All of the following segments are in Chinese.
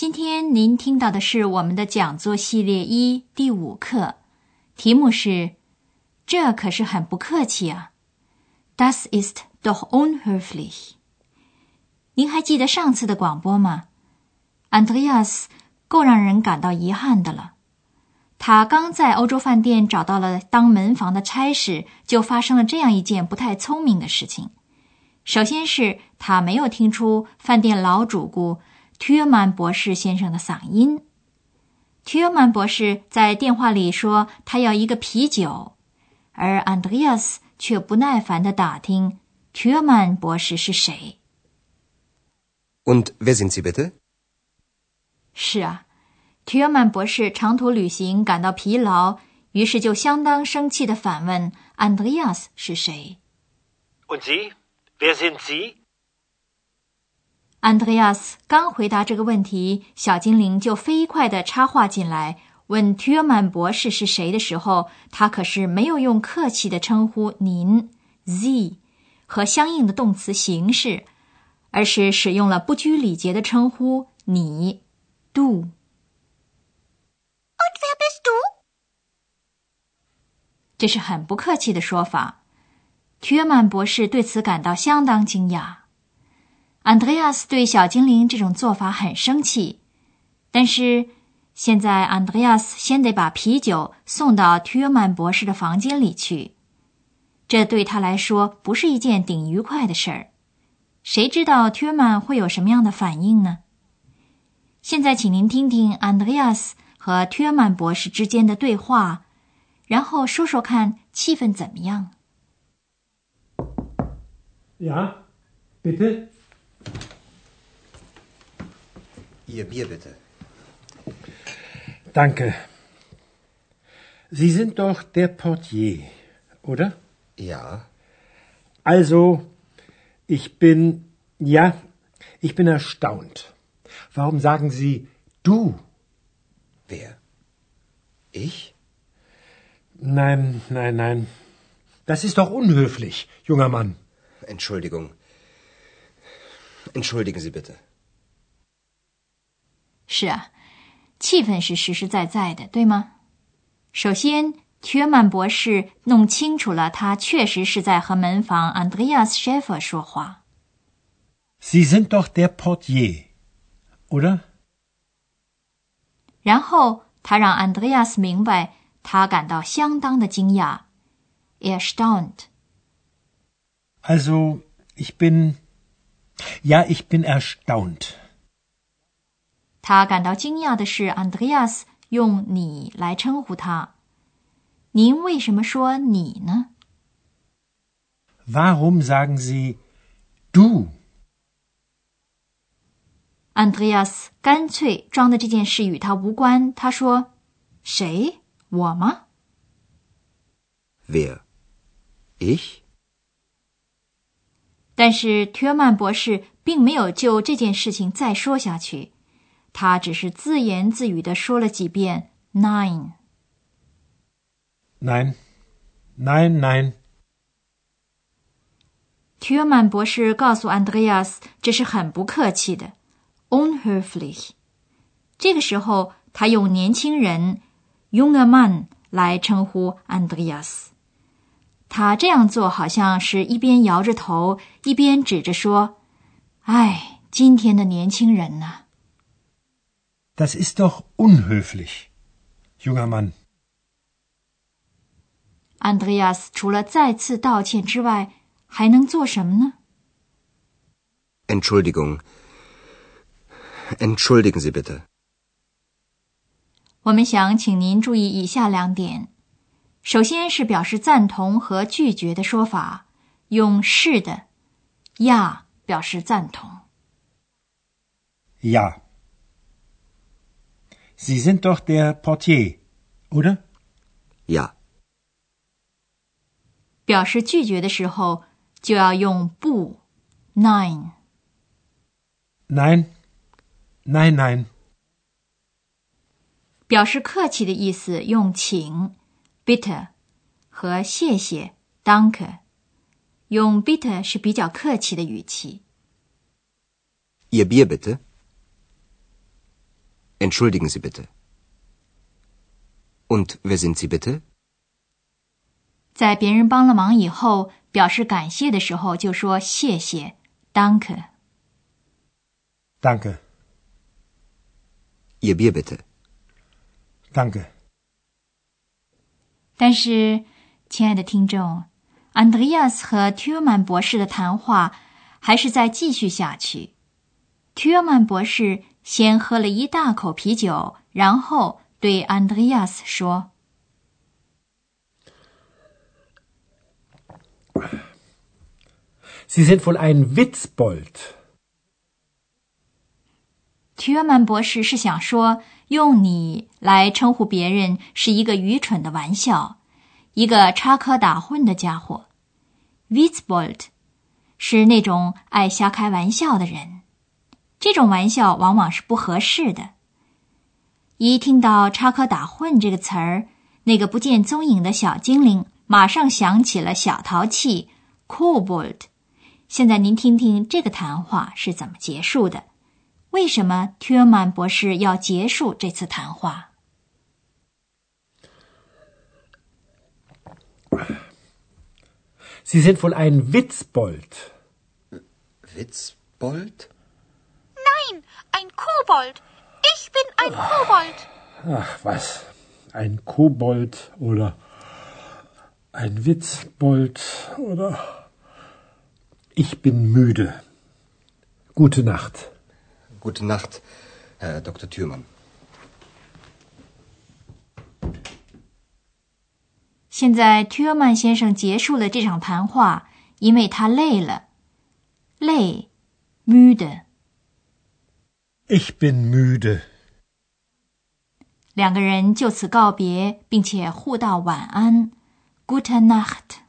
今天您听到的是我们的讲座系列一第五课，题目是“这可是很不客气啊 ”，Das ist doch unhöflich。您还记得上次的广播吗？Andreas 够让人感到遗憾的了。他刚在欧洲饭店找到了当门房的差事，就发生了这样一件不太聪明的事情。首先是他没有听出饭店老主顾 t u r m a n 博士先生的嗓音。t u r m a n 博士在电话里说他要一个啤酒，而 Andreas 却不耐烦地打听 t u r m a n 博士是谁。Und wer sind Sie bitte？是啊。提尔曼博士长途旅行感到疲劳，于是就相当生气地反问：“安德烈斯是谁？”Und Sie? Wer sind Sie? 安德烈斯刚回答这个问题，小精灵就飞快地插话进来，问 t u r m a n 博士是谁的时候，他可是没有用客气的称呼“您 ”（Z） 和相应的动词形式，而是使用了不拘礼节的称呼“你 ”，do。这是很不客气的说法。t u r m a n 博士对此感到相当惊讶。安德烈亚斯对小精灵这种做法很生气，但是现在安德烈亚斯先得把啤酒送到提尔曼博士的房间里去，这对他来说不是一件顶愉快的事儿。谁知道提尔曼会有什么样的反应呢？现在，请您听听安德烈亚斯和提尔曼博士之间的对话。然后说说看，气氛怎么样？Ja, bitte. Ihr Bier bitte. Danke. Sie sind doch der Portier, oder? Ja. Also, ich bin, ja, ich bin erstaunt. Warum sagen Sie du? Wer? Ich? Nein, nein, nein. Das ist doch unhöflich, junger Mann. Entschuldigung. Entschuldigen Sie bitte. 是啊，气氛是实实在在的，对吗？首先，缺曼博士弄清楚了，他确实是在和门房 Andreas Schäfer 说话。Sie sind doch der Portier, oder？然后他让 Andreas 明白。他感到相当的惊讶，erstaunt。Also ich bin, ja, ich bin erstaunt。他感到惊讶的是，Andreas 用你来称呼他。您为什么说你呢？Warum sagen Sie du？Andreas 干脆装的这件事与他无关。他说：“谁？”我吗？Wer? Ich? 但是提尔曼博士并没有就这件事情再说下去，他只是自言自语的说了几遍 “nine”。Nein, nein, nein。提尔曼博士告诉 Andreas，，这是很不客气的，unhöflich。这个时候，他用年轻人。用 a man 来称呼 Andreas，他这样做好像是一边摇着头，一边指着说：“哎，今天的年轻人呐。” Das ist doch unhöflich, junger Mann. 安德烈亚斯除了再次道歉之外，还能做什么呢？Entschuldigung, entschuldigen Sie bitte. 我们想请您注意以下两点：首先是表示赞同和拒绝的说法，用是的，ja 表示赞同。Ja. Sie sind doch der Portier, Oder? Ja. 表示拒绝的时候就要用不 （nein）。 Nein. Nein, nein. 表示客气的意思用请 （bitte） 和谢谢 （danke）。用 bitte 是比较客气的语气。 Ihr Bier bitte. Entschuldigen Sie bitte. Und wer sind Sie bitte? 在别人帮了忙以后，表示感谢的时候就说谢谢 （danke）。 Danke. Ihr Bier bitte. Danke. 但是，亲爱的听众，安德烈亚斯和提尔曼博士的谈话还是在继续下去。提尔曼博士 先喝了一大口啤酒，然后对安德烈亚斯说 Sie sind wohl ein Witzbold.：“ 提尔曼博士是想说，用你来称呼别人是一个愚蠢的玩笑，一个插科打诨的家伙。Witzbold 是那种爱瞎开玩笑的人。”这种玩笑往往是不合适的。一听到“插科打诨”这个词儿，那个不见踪影的小精灵马上想起了小淘气 Kobold。现在您听听这个谈话是怎么结束的？为什么 t u r m a n 博士要结束这次谈话？Sie sind wohl ein Witzbold. Witzbold? Nein, ein Kobold. Ich bin ein Kobold. Ach, was? Ein Kobold oder ein Witzbold oder. Ich bin müde. Gute Nacht. Gute Nacht, Herr Dr. Thürmann. 现在，t u r m a n 先生结束了这场谈话，因为他累了，累，müde。 Ich bin müde. 两个人就此告别，并且互道晚安，Gute Nacht。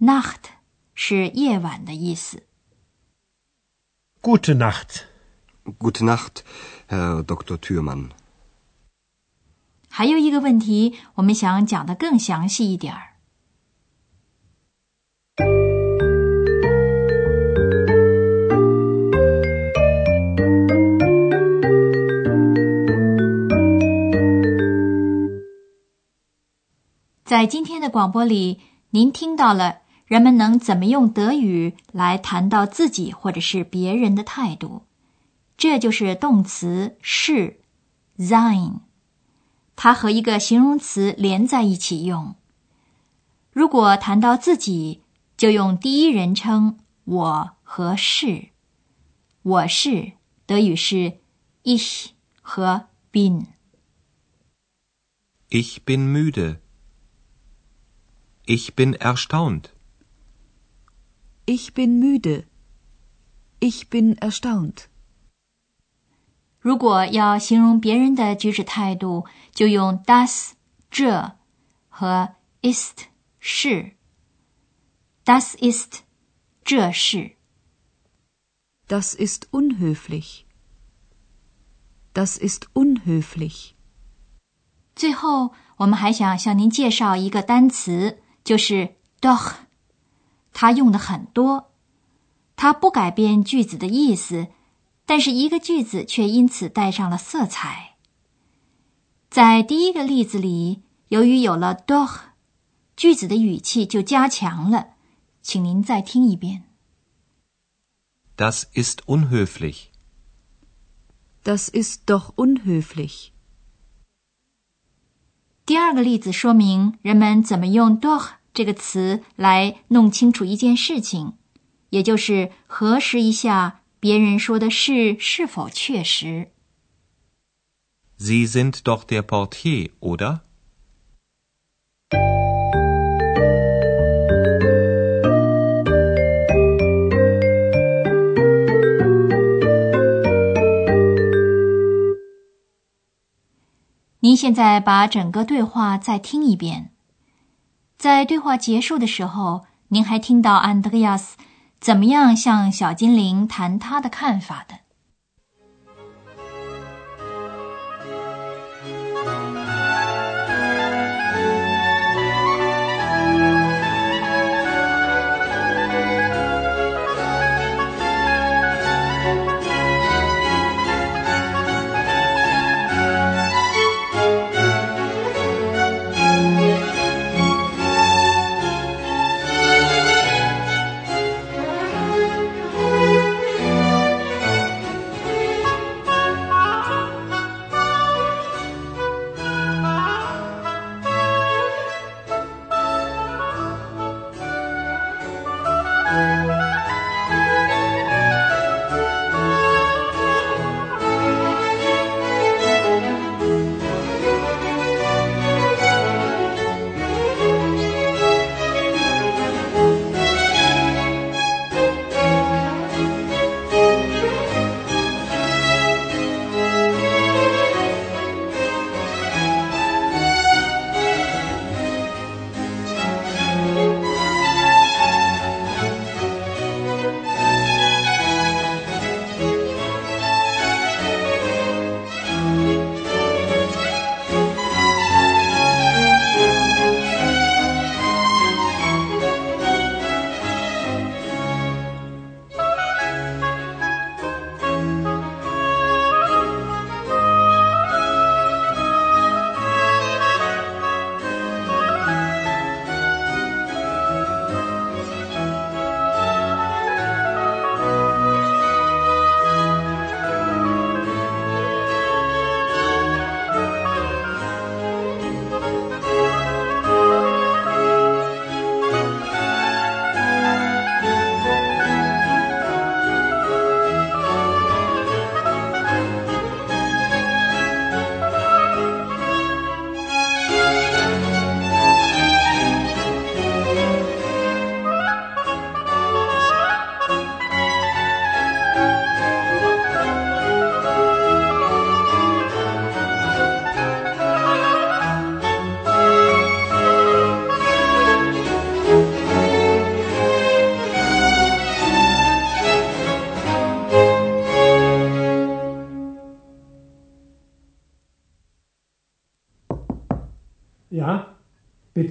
Nacht 是夜晚的意思。Gute Nacht. Gute Nacht, Herr Dr. Thürmann. 还有一个问题，我们想讲的更详细一点儿。在今天的广播里，您听到了人们能怎么用德语来谈到自己或者是别人的态度，这就是动词是 sein。它和一个形容词连在一起用。如果谈到自己，就用第一人称我和是。我是德语是 ich 和 bin。Ich bin müde. Ich bin erstaunt. Ich bin müde. Ich bin erstaunt. 如果要形容别人的举止态度，就用 das 这和 ist 是。Das ist 这是。Das ist unhöflich. Das ist unhöflich. 最后，我们还想向您介绍一个单词，就是 doch。它用的很多，它不改变句子的意思。但是一个句子却因此带上了色彩。在第一个例子里，由于有了 doch，句子的语气就加强了。请您再听一遍。Das ist unhöflich. Das ist doch unhöflich. 第二个例子说明人们怎么用 doch 这个词来弄清楚一件事情，也就是核实一下。别人说的事是否确实？Sie sind doch der Portier, oder? 您现在把整个对话再听一遍。在对话结束的时候，您还听到安德烈亚斯怎么样向小精灵谈他的看法的。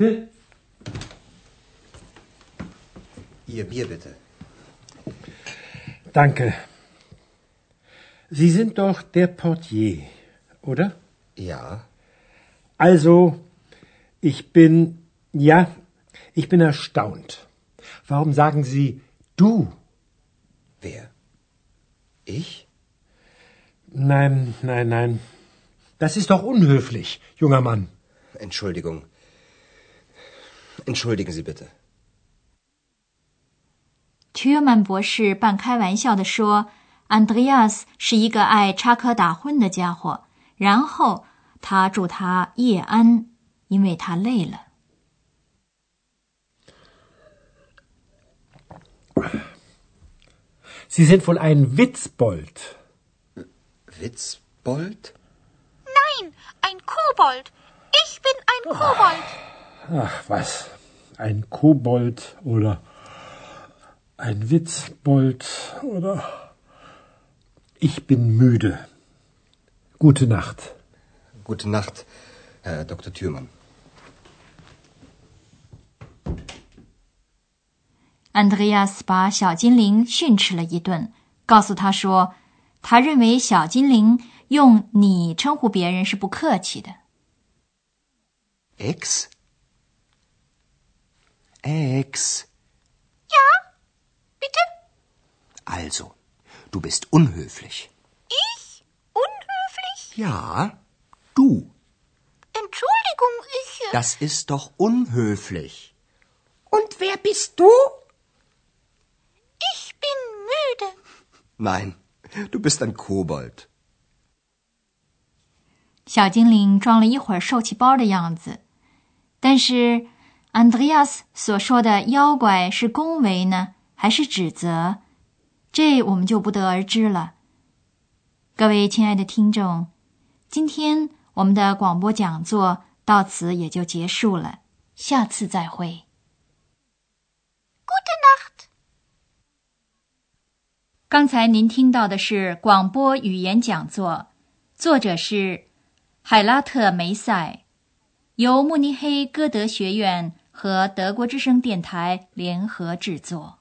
Bitte? Ihr Bier bitte. Danke. Sie sind doch der Portier, oder? Ja. Also, ich bin, ja, ich bin erstaunt. Warum sagen Sie du? Wer? Ich? Nein, nein, nein. Das ist doch unhöflich, junger Mann. Entschuldigung. Entschuldigen Sie bitte. Türman 博士半开玩笑的说：“安德烈亚斯是一个爱插科打诨的家伙。”然后他祝他夜安，因为他累了。 Sie sind wohl ein Witzbold. Witzbold? Nein, ein Kobold. Ich bin ein Kobold. Ach was, ein Kobold oder ein Witzbold oder ich bin müde. Gute Nacht. Gute Nacht, Herr Dr. Thürmann. 安德烈亚斯把小精灵训斥了一顿，告诉他说，他认为小精灵用“你”称呼别人是不客气的。 Ex? Ex. Bitte? Also, du bist unhöflich. Ich? Unhöflich? Ja, du. Entschuldigung, ich. äh, Das ist doch unhöflich. Und wer bist du? Ich bin müde. Nein, du bist ein Kobold. 小精灵装了一会儿受气包的样子，但是 安德烈亚斯所说的妖怪是恭维呢，还是指责？这我们就不得而知了。各位亲爱的听众，今天我们的广播讲座到此也就结束了，下次再会。Gute Nacht。刚才您听到的是广播语言讲座，作者是海拉特梅塞，由慕尼黑歌德学院和德国之声电台联合制作。